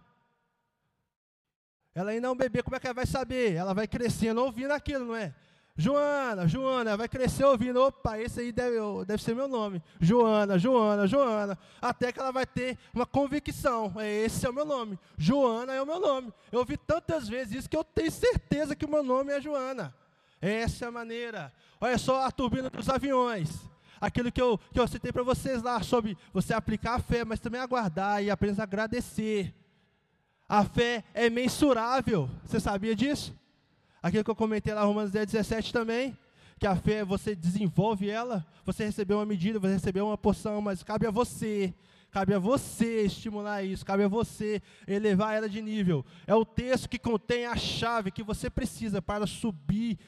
Ela ainda é um bebê, como é que ela vai saber? Ela vai crescendo ouvindo aquilo, não é? Joana, Joana, vai crescer ouvindo, opa, esse aí deve, deve ser meu nome. Joana, Joana, Joana. Até que ela vai ter uma convicção, é, esse é o meu nome. Joana é o meu nome. Eu ouvi tantas vezes isso que eu tenho certeza que o meu nome é Joana. Essa é a maneira. Olha só a turbina dos aviões. Aquilo que eu, que eu citei para vocês lá, sobre você aplicar a fé, mas também aguardar e apenas agradecer. A fé é mensurável. Você sabia disso? Aquilo que eu comentei lá, Romanos 10, 17 também, que a fé você desenvolve ela, você recebeu uma medida, você recebeu uma porção, mas cabe a você, cabe a você estimular isso, cabe a você elevar ela de nível. É o texto que contém a chave que você precisa para subir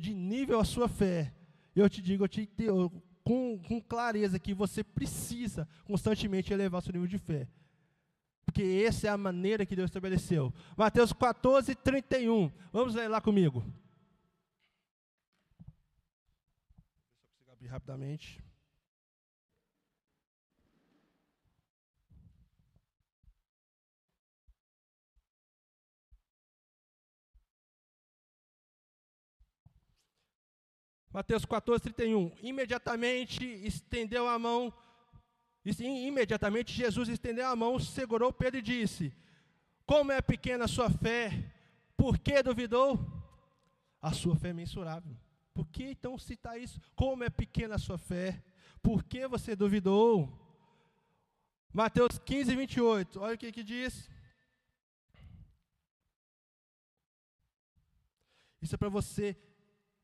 de nível a sua fé. Eu te digo, eu te, eu, com, com clareza que você precisa constantemente elevar seu nível de fé. Porque essa é a maneira que Deus estabeleceu. Mateus 14, 31. Vamos ler lá comigo. Só consigo abrir rapidamente. Mateus 14, 31. Imediatamente estendeu a mão e sim, imediatamente Jesus estendeu a mão, segurou Pedro e disse: Como é pequena a sua fé, por que duvidou? A sua fé é mensurável. Por que então citar isso? Como é pequena a sua fé, por que você duvidou? Mateus 15, 28, olha o que, que diz. Isso é para você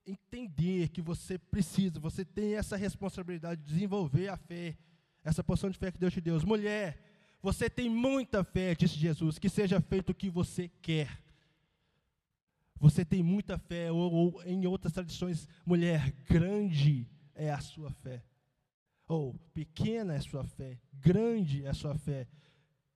entender que você precisa, você tem essa responsabilidade de desenvolver a fé essa porção de fé que Deus te deu. Mulher, você tem muita fé, disse Jesus, que seja feito o que você quer. Você tem muita fé, ou, ou em outras tradições, mulher, grande é a sua fé. Ou pequena é a sua fé, grande é a sua fé.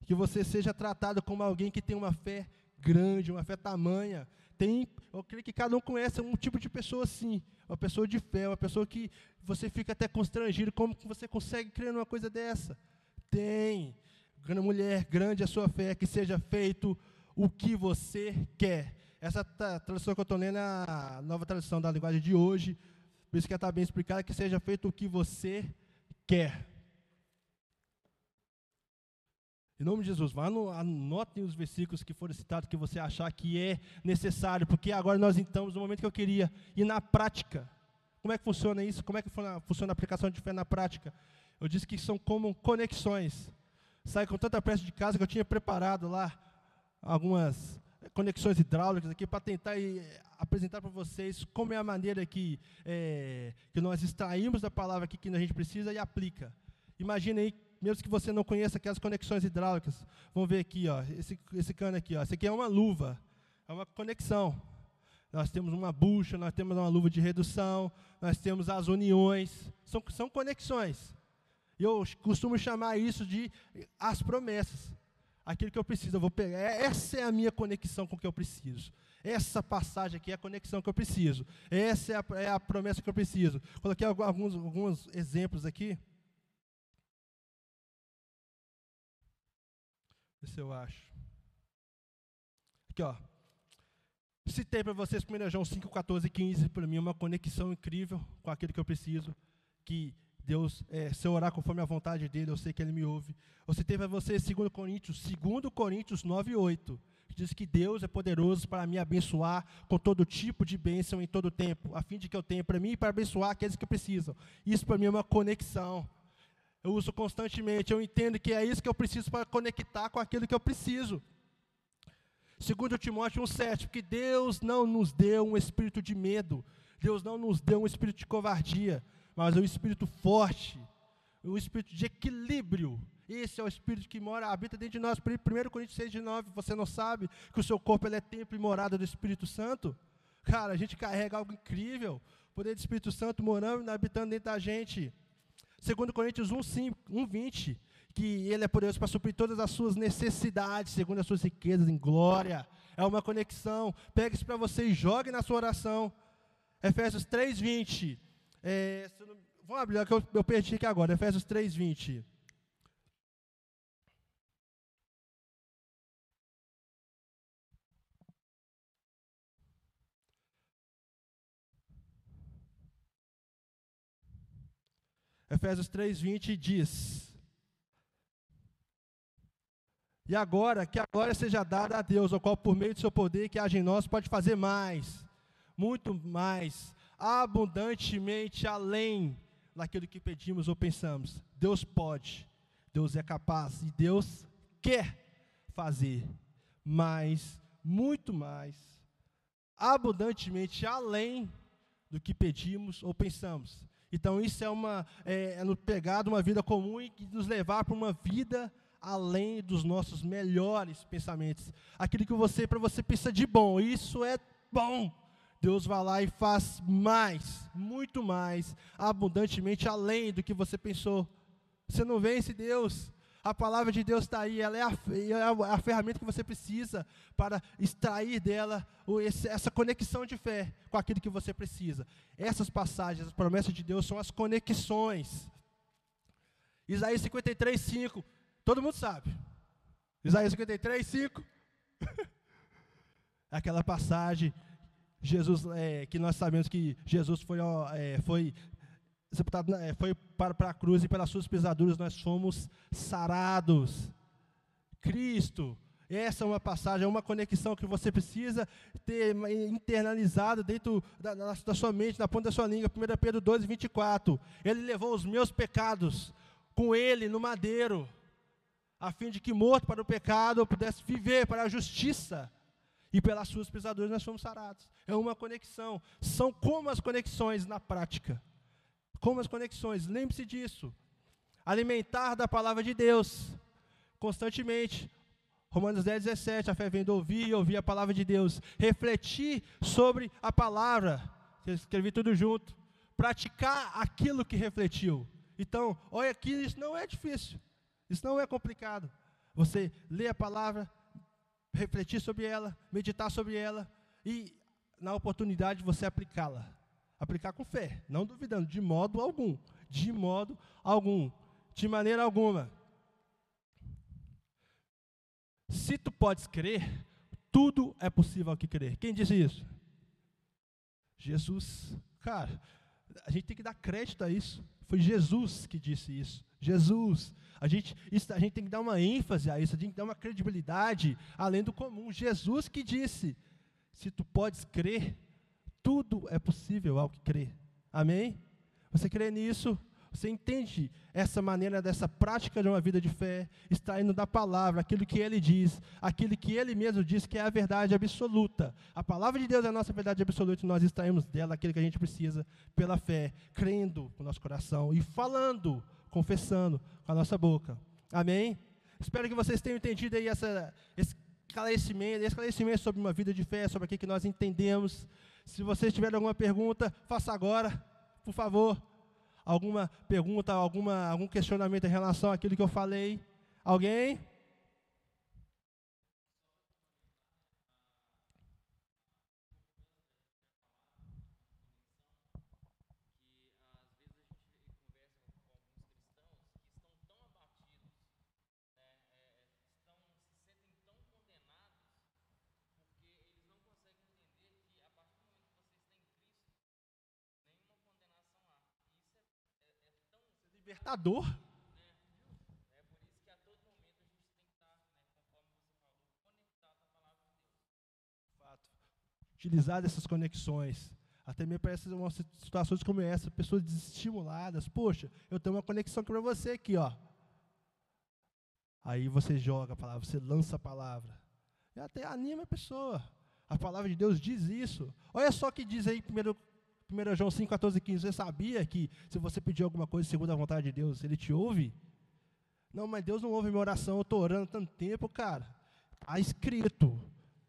Que você seja tratado como alguém que tem uma fé grande, uma fé tamanha. Tem, eu creio que cada um conhece um tipo de pessoa assim, uma pessoa de fé, uma pessoa que você fica até constrangido, como você consegue crer numa coisa dessa? Tem. Mulher, grande a sua fé, que seja feito o que você quer. Essa tradução que eu estou lendo é a nova tradução da linguagem de hoje, por isso que está bem explicada, que seja feito o que você quer. Em nome de Jesus, vá no, anotem os versículos que foram citados, que você achar que é necessário, porque agora nós estamos no momento que eu queria ir na prática. Como é que funciona isso? Como é que funciona a aplicação de fé na prática? Eu disse que são como conexões. Sai com tanta pressa de casa que eu tinha preparado lá algumas conexões hidráulicas aqui para tentar apresentar para vocês como é a maneira que, é, que nós extraímos da palavra aqui que a gente precisa e aplica. Imagine aí mesmo que você não conheça aquelas conexões hidráulicas. Vamos ver aqui, ó, esse, esse cano aqui. Ó. Esse aqui é uma luva, é uma conexão. Nós temos uma bucha, nós temos uma luva de redução, nós temos as uniões. São, são conexões. Eu costumo chamar isso de as promessas. Aquilo que eu preciso, eu vou pegar. É, essa é a minha conexão com o que eu preciso. Essa passagem aqui é a conexão que eu preciso. Essa é a, é a promessa que eu preciso. Coloquei alguns, alguns exemplos aqui. Vê se eu acho. Aqui, ó. Citei para vocês 1 João 5, 14 e 15, para mim é uma conexão incrível com aquilo que eu preciso, que Deus, é, se eu orar conforme a vontade dele, eu sei que ele me ouve. Eu citei para vocês 2 Coríntios, 2 Coríntios 9 e 8, que diz que Deus é poderoso para me abençoar com todo tipo de bênção em todo tempo, a fim de que eu tenha para mim e para abençoar aqueles que precisam. Isso para mim é uma conexão. Eu uso constantemente, eu entendo que é isso que eu preciso para conectar com aquilo que eu preciso. Segundo Timóteo 1,7, porque Deus não nos deu um espírito de medo, Deus não nos deu um espírito de covardia, mas um espírito forte, um espírito de equilíbrio. Esse é o espírito que mora, habita dentro de nós. 1 Coríntios 6, de 9, você não sabe que o seu corpo é templo e morada do Espírito Santo? Cara, a gente carrega algo incrível, o poder do Espírito Santo morando e habitando dentro da gente. 2 Coríntios 1, 5, 1 20, que Ele é poderoso para suprir todas as suas necessidades, segundo as suas riquezas em glória. É uma conexão. Pegue isso para você e jogue na sua oração. Efésios 3, 20. É, não, vamos abrir, que eu, eu perdi aqui agora. Efésios 3, 20. Efésios 3, 20 diz: E agora, que a glória seja dada a Deus, ao qual, por meio do seu poder que age em nós, pode fazer mais, muito mais, abundantemente além daquilo que pedimos ou pensamos. Deus pode, Deus é capaz e Deus quer fazer mais, muito mais, abundantemente além do que pedimos ou pensamos. Então, isso é uma é, é uma vida comum e nos levar para uma vida além dos nossos melhores pensamentos. Aquilo que você, para você, pensa de bom, isso é bom. Deus vai lá e faz mais, muito mais, abundantemente além do que você pensou. Você não vence Deus. A palavra de Deus está aí, ela é a, é a, ferramenta que você precisa para extrair dela essa conexão de fé com aquilo que você precisa. Essas passagens, as promessas de Deus são as conexões. Isaías 53, 5. Todo mundo sabe. Isaías 53, 5. Aquela passagem, Jesus, é, que nós sabemos que Jesus foi, é, foi sepultado, é, foi para, para a cruz e pelas suas pisaduras nós fomos sarados. Cristo, essa é uma passagem, é uma conexão que você precisa ter internalizado dentro da, da, sua mente, na ponta da sua língua. 1 Pedro 2, 24. Ele levou os meus pecados com ele no madeiro a fim de que morto para o pecado eu pudesse viver para a justiça. E pelas suas pisaduras nós fomos sarados. É uma conexão. São como as conexões na prática. Como as conexões. Lembre-se disso. Alimentar da palavra de Deus constantemente. Romanos 10, 17. A fé vem do ouvir e ouvir a palavra de Deus. Refletir sobre a palavra. Escrevi tudo junto. Praticar aquilo que refletiu. Então, olha aqui, isso não é difícil. Isso não é complicado. Você lê a palavra, refletir sobre ela, meditar sobre ela e, na oportunidade, você aplicá-la. Aplicar com fé, não duvidando, de modo algum. De modo algum. De maneira alguma. Se tu podes crer, tudo é possível ao que crer. Quem disse isso? Jesus. Cara, a gente tem que dar crédito a isso. Foi Jesus que disse isso. Jesus. A gente, isso, a gente tem que dar uma ênfase a isso, a gente tem que dar uma credibilidade além do comum. Jesus que disse: se tu podes crer, tudo é possível ao que crer. Amém? Você crê nisso? Você entende essa maneira dessa prática de uma vida de fé, extraindo da palavra aquilo que ele diz, aquilo que ele mesmo diz que é a verdade absoluta. A palavra de Deus é a nossa verdade absoluta e nós extraímos dela aquilo que a gente precisa pela fé, crendo com o nosso coração e falando, confessando com a nossa boca. Amém? Espero que vocês tenham entendido aí essa, esse esclarecimento, esclarecimento sobre uma vida de fé, sobre aquilo que nós entendemos. Se vocês tiverem alguma pergunta, faça agora, por favor alguma pergunta, alguma, algum questionamento em relação àquilo que eu falei? Alguém? Libertador. Utilizar essas conexões. Até me parece umas situações como essa, pessoas desestimuladas. Poxa, eu tenho uma conexão para você aqui, ó. Aí você joga a palavra, você lança a palavra. E até anima a pessoa. A palavra de Deus diz isso. Olha só o que diz aí 1, 1 João 5, 14 15. Você sabia que se você pedir alguma coisa segundo a vontade de Deus, Ele te ouve? Não, mas Deus não ouve minha oração, eu estou orando tanto tempo, cara. Está escrito.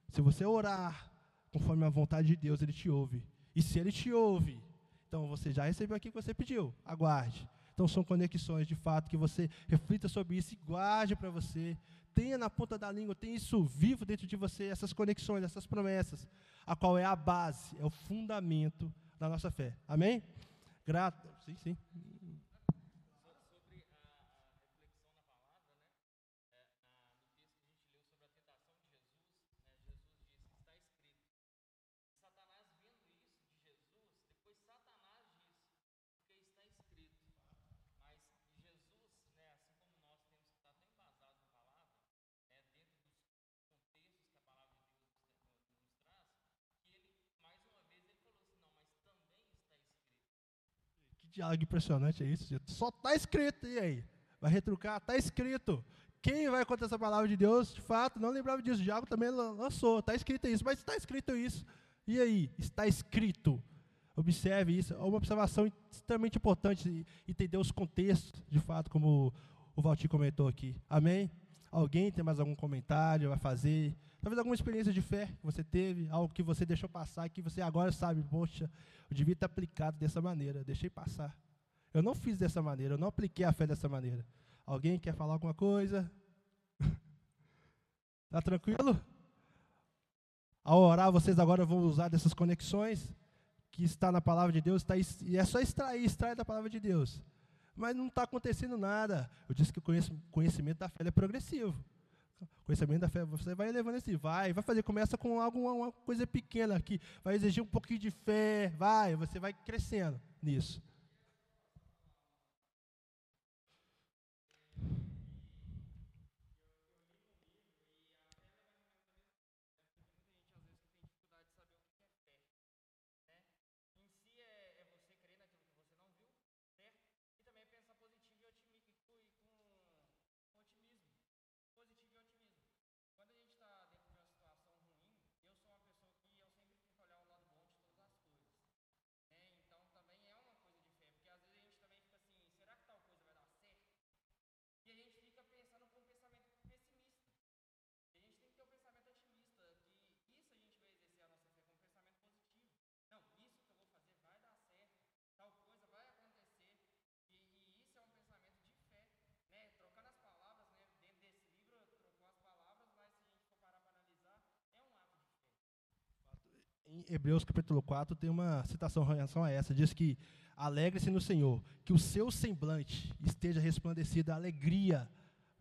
Se você orar conforme a vontade de Deus, Ele te ouve. E se Ele te ouve, então você já recebeu aquilo que você pediu. Aguarde. Então são conexões de fato que você reflita sobre isso e guarde para você. Tenha na ponta da língua, tenha isso vivo dentro de você, essas conexões, essas promessas, a qual é a base, é o fundamento da nossa fé. Amém? Grato. Sim, sim. Diálogo impressionante é isso. Só está escrito, e aí? Vai retrucar? Está escrito. Quem vai contar essa palavra de Deus, de fato, não lembrava disso. O diálogo também lançou. Está escrito isso, mas está escrito isso. E aí? Está escrito. Observe isso. É uma observação extremamente importante entender os contextos, de fato, como o Valtir comentou aqui. Amém? Alguém tem mais algum comentário a fazer? Talvez alguma experiência de fé que você teve, algo que você deixou passar, que você agora sabe, poxa, eu devia ter aplicado dessa maneira, deixei passar. Eu não fiz dessa maneira, eu não apliquei a fé dessa maneira. Alguém quer falar alguma coisa? Está tranquilo? Ao orar, vocês agora vão usar dessas conexões que está na palavra de Deus, está, e é só extrair, extrair da palavra de Deus. Mas não está acontecendo nada. Eu disse que o conhecimento da fé é progressivo. Conhecimento da fé, você vai levando esse, vai, vai fazer, começa com algo, uma coisa pequena aqui, vai exigir um pouquinho de fé, vai, você vai crescendo nisso. Hebreus capítulo 4 tem uma citação em relação a essa. Diz que alegre-se no Senhor, que o seu semblante esteja resplandecido a alegria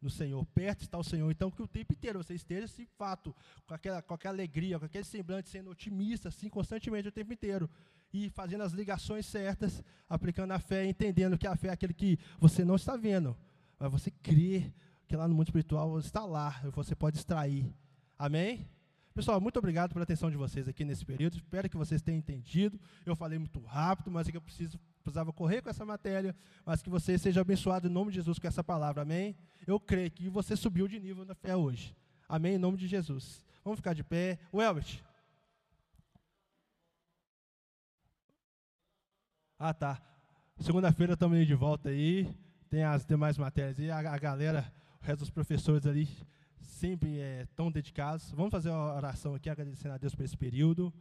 no Senhor. Perto está o Senhor. Então, que o tempo inteiro você esteja, de fato, com aquela, com aquela alegria, com aquele semblante, sendo otimista, assim, constantemente o tempo inteiro. E fazendo as ligações certas, aplicando a fé, entendendo que a fé é aquele que você não está vendo, mas você crê que lá no mundo espiritual está lá, você pode extrair. Amém? Pessoal, muito obrigado pela atenção de vocês aqui nesse período. Espero que vocês tenham entendido. Eu falei muito rápido, mas é que eu preciso, precisava correr com essa matéria, mas que você seja abençoado em nome de Jesus com essa palavra. Amém? Eu creio que você subiu de nível na fé hoje. Amém? Em nome de Jesus. Vamos ficar de pé. O Elbert. Ah, tá. Segunda-feira estamos de volta aí. Tem as demais matérias e a, a galera, o resto dos professores ali sempre é, tão dedicados. Vamos fazer uma oração aqui, agradecendo a Deus por esse período.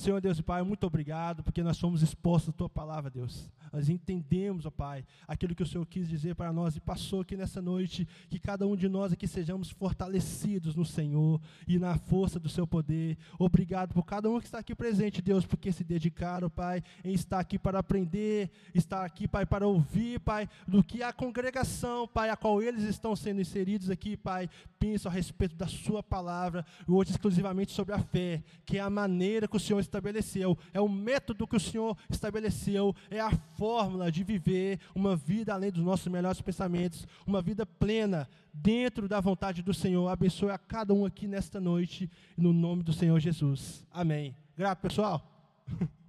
Senhor Deus e Pai, muito obrigado, porque nós somos expostos à Tua palavra, Deus. Nós entendemos, ó Pai, aquilo que o Senhor quis dizer para nós e passou aqui nessa noite, que cada um de nós aqui sejamos fortalecidos no Senhor e na força do Seu poder. Obrigado por cada um que está aqui presente, Deus, porque se dedicaram, Pai, em estar aqui para aprender, estar aqui, Pai, para ouvir, Pai, do que a congregação, Pai, a qual eles estão sendo inseridos aqui, Pai, pensa a respeito da Sua palavra, hoje exclusivamente sobre a fé, que é a maneira que o Senhor estabeleceu, é o método que o Senhor estabeleceu, é a fórmula de viver uma vida além dos nossos melhores pensamentos, uma vida plena dentro da vontade do Senhor. Abençoe a cada um aqui nesta noite, no nome do Senhor Jesus. Amém. Grato, pessoal.